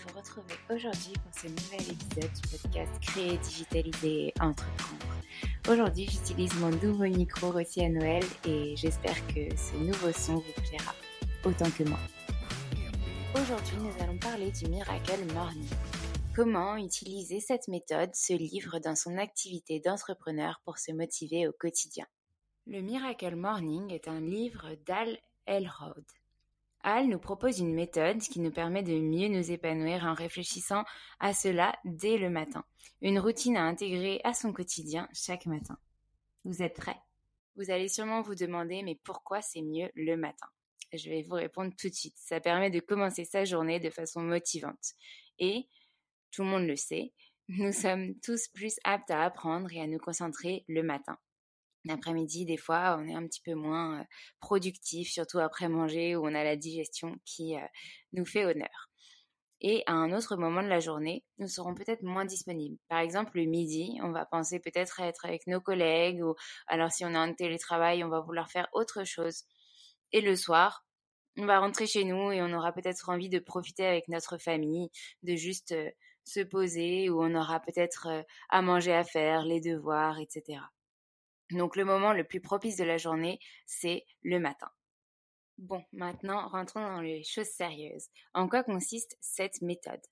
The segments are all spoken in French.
Vous retrouver aujourd'hui pour ce nouvel épisode du podcast Créer, Digitaliser et Entreprendre. Aujourd'hui, j'utilise mon nouveau micro Rossi à Noël et j'espère que ce nouveau son vous plaira autant que moi. Aujourd'hui, nous allons parler du Miracle Morning. Comment utiliser cette méthode, ce livre, dans son activité d'entrepreneur pour se motiver au quotidien? Le Miracle Morning est un livre d'Al Elrod. Al nous propose une méthode qui nous permet de mieux nous épanouir en réfléchissant à cela dès le matin. Une routine à intégrer à son quotidien chaque matin. Vous êtes prêts? Vous allez sûrement vous demander mais pourquoi c'est mieux le matin? Je vais vous répondre tout de suite. Ça permet de commencer sa journée de façon motivante. Et, tout le monde le sait, nous sommes tous plus aptes à apprendre et à nous concentrer le matin. L'après-midi, des fois, on est un petit peu moins productif, surtout après manger où on a la digestion qui nous fait honneur. Et à un autre moment de la journée, nous serons peut-être moins disponibles. Par exemple, le midi, on va penser peut-être à être avec nos collègues ou alors si on est en télétravail, on va vouloir faire autre chose. Et le soir, on va rentrer chez nous et on aura peut-être envie de profiter avec notre famille, de juste se poser ou on aura peut-être à manger à faire, les devoirs, etc. Donc le moment le plus propice de la journée, c'est le matin. Bon, maintenant, rentrons dans les choses sérieuses. En quoi consiste cette méthode?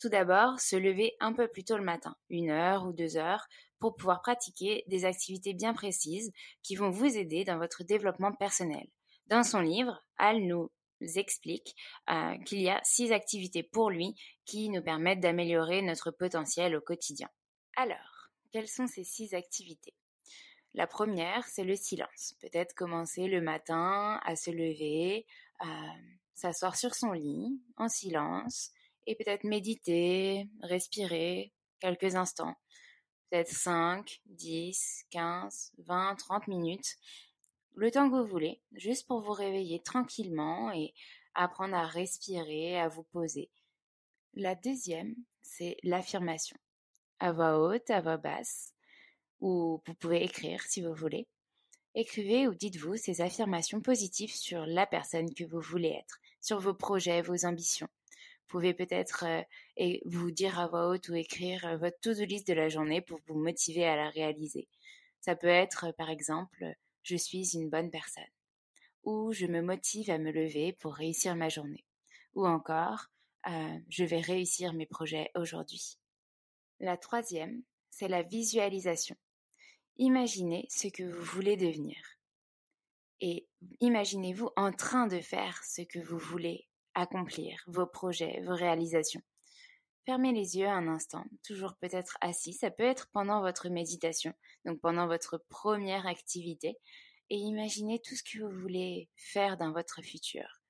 Tout d'abord, se lever un peu plus tôt le matin, une heure ou deux heures, pour pouvoir pratiquer des activités bien précises qui vont vous aider dans votre développement personnel. Dans son livre, Al nous explique euh, qu'il y a six activités pour lui qui nous permettent d'améliorer notre potentiel au quotidien. Alors, quelles sont ces six activités? La première, c'est le silence. Peut-être commencer le matin à se lever, à s'asseoir sur son lit en silence et peut-être méditer, respirer quelques instants. Peut-être 5, 10, 15, 20, 30 minutes. Le temps que vous voulez, juste pour vous réveiller tranquillement et apprendre à respirer, à vous poser. La deuxième, c'est l'affirmation. À voix haute, à voix basse ou vous pouvez écrire si vous voulez. Écrivez ou dites-vous ces affirmations positives sur la personne que vous voulez être, sur vos projets, vos ambitions. Vous pouvez peut-être euh, vous dire à voix haute ou écrire euh, votre to-do list de la journée pour vous motiver à la réaliser. Ça peut être, par exemple, je suis une bonne personne, ou je me motive à me lever pour réussir ma journée, ou encore, euh, je vais réussir mes projets aujourd'hui. La troisième, c'est la visualisation. Imaginez ce que vous voulez devenir. Et imaginez-vous en train de faire ce que vous voulez accomplir, vos projets, vos réalisations. Fermez les yeux un instant, toujours peut-être assis, ça peut être pendant votre méditation, donc pendant votre première activité, et imaginez tout ce que vous voulez faire dans votre futur.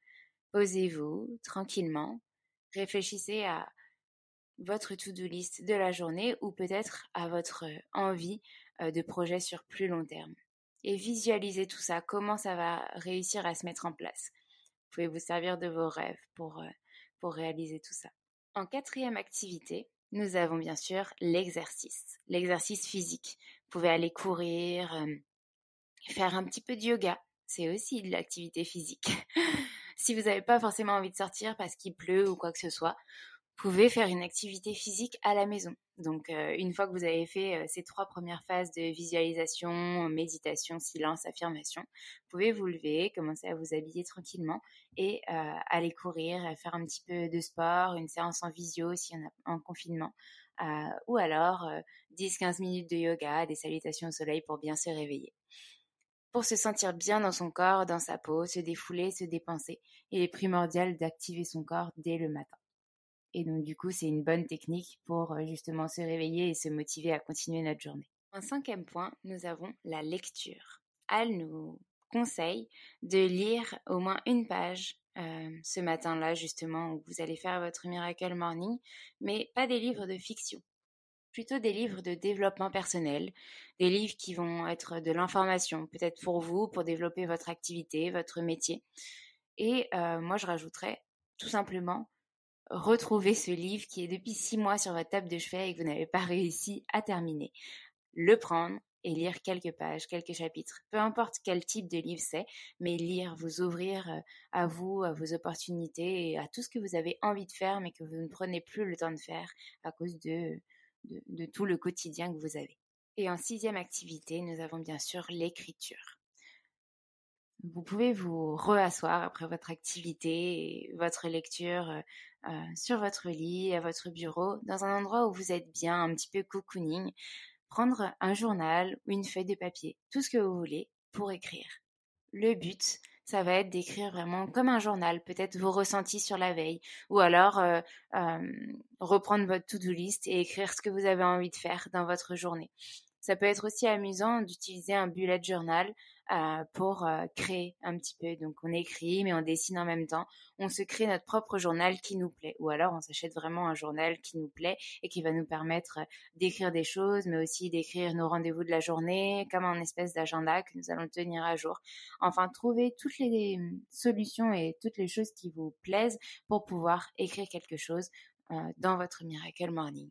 Posez-vous tranquillement, réfléchissez à votre to-do list de la journée ou peut-être à votre envie de projet sur plus long terme. Et visualisez tout ça, comment ça va réussir à se mettre en place. Vous pouvez vous servir de vos rêves pour, euh, pour réaliser tout ça. En quatrième activité, nous avons bien sûr l'exercice, l'exercice physique. Vous pouvez aller courir, euh, faire un petit peu de yoga, c'est aussi de l'activité physique. si vous n'avez pas forcément envie de sortir parce qu'il pleut ou quoi que ce soit, pouvez faire une activité physique à la maison. Donc, euh, une fois que vous avez fait euh, ces trois premières phases de visualisation, méditation, silence, affirmation, vous pouvez vous lever, commencer à vous habiller tranquillement et euh, aller courir, faire un petit peu de sport, une séance en visio si on a en confinement, ou alors 10-15 minutes de yoga, des salutations au soleil pour bien se réveiller. Pour se sentir bien dans son corps, dans sa peau, se défouler, se dépenser, il est primordial d'activer son corps dès le matin. Et donc, du coup, c'est une bonne technique pour justement se réveiller et se motiver à continuer notre journée. En cinquième point, nous avons la lecture. Al nous conseille de lire au moins une page ce matin-là, justement, où vous allez faire votre Miracle Morning, mais pas des livres de fiction, plutôt des livres de développement personnel, des livres qui vont être de l'information, peut-être pour vous, pour développer votre activité, votre métier. Et moi, je rajouterais tout simplement retrouver ce livre qui est depuis six mois sur votre table de chevet et que vous n'avez pas réussi à terminer. Le prendre et lire quelques pages, quelques chapitres, peu importe quel type de livre c'est, mais lire, vous ouvrir euh, à vous, à vos opportunités et à tout ce que vous avez envie de faire mais que vous ne prenez plus le temps de faire à cause de, de, de tout le quotidien que vous avez. Et en sixième activité, nous avons bien sûr l'écriture. Vous pouvez vous reasseoir après votre activité et votre lecture euh, euh, sur votre lit, à votre bureau, dans un endroit où vous êtes bien, un petit peu cocooning, prendre un journal ou une feuille de papier, tout ce que vous voulez, pour écrire. Le but, ça va être d'écrire vraiment comme un journal, peut-être vos ressentis sur la veille, ou alors euh, reprendre votre to-do list et écrire ce que vous avez envie de faire dans votre journée. Ça peut être aussi amusant d'utiliser un bullet journal euh, pour euh, créer un petit peu. Donc on écrit, mais on dessine en même temps. On se crée notre propre journal qui nous plaît. Ou alors on s'achète vraiment un journal qui nous plaît et qui va nous permettre d'écrire des choses, mais aussi d'écrire nos rendez-vous de la journée, comme un espèce d'agenda que nous allons tenir à jour. Enfin, trouver toutes les solutions et toutes les choses qui vous plaisent pour pouvoir écrire quelque chose euh, dans votre Miracle Morning.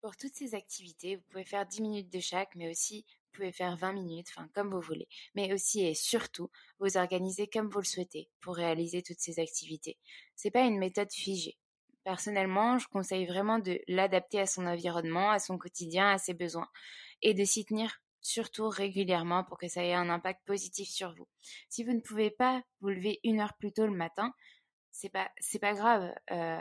Pour toutes ces activités, vous pouvez faire 10 minutes de chaque, mais aussi pouvez faire 20 minutes, enfin comme vous voulez, mais aussi et surtout vous organiser comme vous le souhaitez pour réaliser toutes ces activités. C'est pas une méthode figée. Personnellement, je conseille vraiment de l'adapter à son environnement, à son quotidien, à ses besoins et de s'y tenir surtout régulièrement pour que ça ait un impact positif sur vous. Si vous ne pouvez pas vous lever une heure plus tôt le matin, c'est pas c'est pas grave. Euh,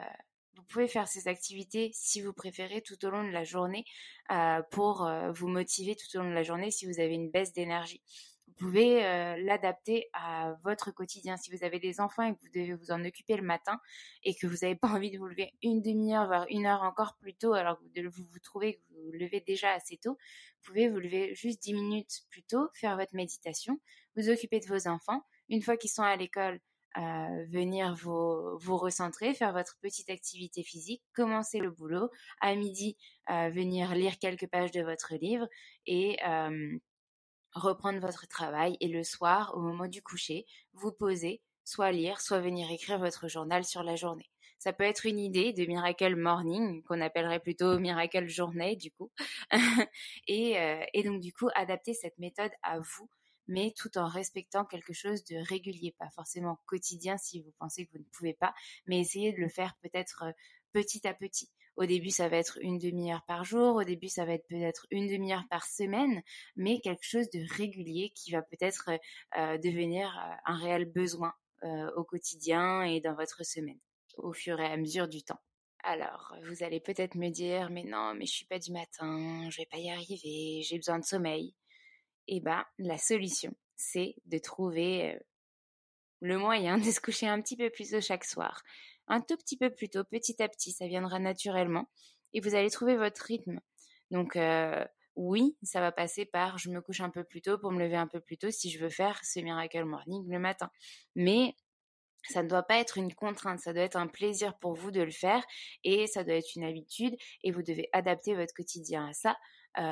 vous pouvez faire ces activités si vous préférez tout au long de la journée euh, pour euh, vous motiver tout au long de la journée si vous avez une baisse d'énergie. Vous pouvez euh, l'adapter à votre quotidien. Si vous avez des enfants et que vous devez vous en occuper le matin et que vous n'avez pas envie de vous lever une demi-heure, voire une heure encore plus tôt, alors que vous vous, trouvez que vous vous levez déjà assez tôt, vous pouvez vous lever juste dix minutes plus tôt, faire votre méditation, vous occuper de vos enfants. Une fois qu'ils sont à l'école, venir vous, vous recentrer, faire votre petite activité physique, commencer le boulot, à midi venir lire quelques pages de votre livre et reprendre votre travail et le soir, au moment du coucher, vous poser, soit lire, soit venir écrire votre journal sur la journée. Ça peut être une idée de Miracle Morning, qu'on appellerait plutôt Miracle Journée, du coup. et, et donc, du coup, adapter cette méthode à vous mais tout en respectant quelque chose de régulier, pas forcément quotidien si vous pensez que vous ne pouvez pas, mais essayez de le faire peut-être euh, petit à petit. Au début, ça va être une demi-heure par jour, au début, ça va être peut-être une demi-heure par semaine, mais quelque chose de régulier qui va peut-être euh, devenir euh, un réel besoin au quotidien et dans votre semaine, au fur et à mesure du temps. Alors, vous allez peut-être me dire, mais non, mais je suis pas du matin, je vais pas y arriver, j'ai besoin de sommeil. Eh ben, la solution, c'est de trouver le moyen de se coucher un petit peu plus tôt chaque soir. Un tout petit peu plus tôt, petit à petit, ça viendra naturellement et vous allez trouver votre rythme. Donc, oui, ça va passer par je me couche un peu plus tôt pour me lever un peu plus tôt si je veux faire ce miracle morning le matin. Mais ça ne doit pas être une contrainte, ça doit être un plaisir pour vous de le faire et ça doit être une habitude et vous devez adapter votre quotidien à ça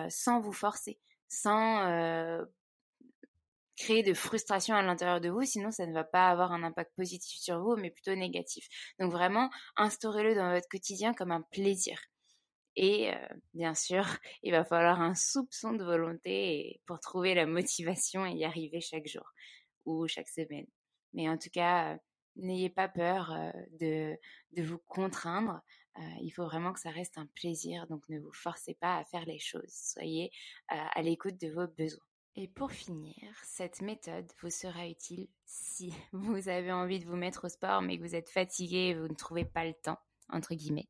sans vous forcer, sans créer de frustration à l'intérieur de vous, sinon ça ne va pas avoir un impact positif sur vous, mais plutôt négatif. Donc vraiment, instaurez-le dans votre quotidien comme un plaisir. Et bien sûr, il va falloir un soupçon de volonté pour trouver la motivation et y arriver chaque jour ou chaque semaine. Mais en tout cas, n'ayez pas peur de, de, vous contraindre. il faut vraiment que ça reste un plaisir, donc ne vous forcez pas à faire les choses. Soyez à l'écoute de vos besoins. Et pour finir, cette méthode vous sera utile si vous avez envie de vous mettre au sport mais que vous êtes fatigué et vous ne trouvez pas le temps, entre guillemets,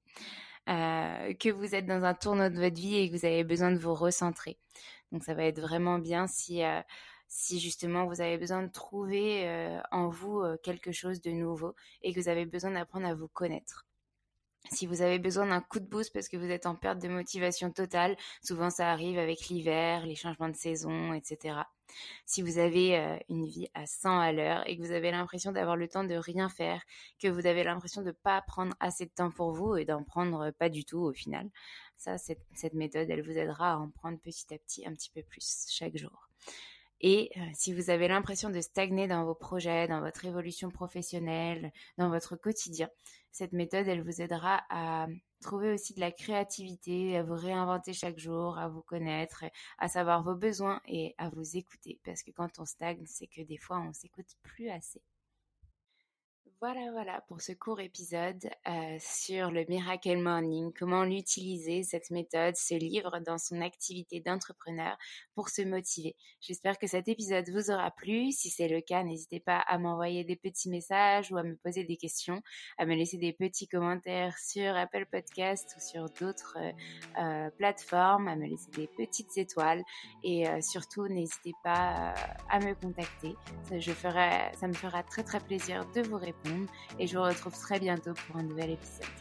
euh, que vous êtes dans un tournoi de votre vie et que vous avez besoin de vous recentrer. Donc ça va être vraiment bien si, euh, si justement vous avez besoin de trouver euh, en vous quelque chose de nouveau et que vous avez besoin d'apprendre à vous connaître. Si vous avez besoin d'un coup de boost parce que vous êtes en perte de motivation totale, souvent ça arrive avec l'hiver, les changements de saison, etc. Si vous avez euh, une vie à 100 à l'heure et que vous avez l'impression d'avoir le temps de rien faire, que vous avez l'impression de ne pas prendre assez de temps pour vous et d'en prendre pas du tout au final, ça, cette, cette méthode, elle vous aidera à en prendre petit à petit un petit peu plus chaque jour. Et euh, si vous avez l'impression de stagner dans vos projets, dans votre évolution professionnelle, dans votre quotidien, cette méthode, elle vous aidera à trouver aussi de la créativité, à vous réinventer chaque jour, à vous connaître, à savoir vos besoins et à vous écouter. Parce que quand on stagne, c'est que des fois, on s'écoute plus assez. Voilà, voilà pour ce court épisode euh, sur le Miracle Morning, comment l'utiliser, cette méthode, ce livre dans son activité d'entrepreneur pour se motiver. J'espère que cet épisode vous aura plu. Si c'est le cas, n'hésitez pas à m'envoyer des petits messages ou à me poser des questions, à me laisser des petits commentaires sur Apple Podcast ou sur d'autres euh, euh, plateformes, à me laisser des petites étoiles et surtout n'hésitez pas à me contacter. je ferai, ça me fera très très plaisir de vous répondre et je vous retrouve très bientôt pour un nouvel épisode.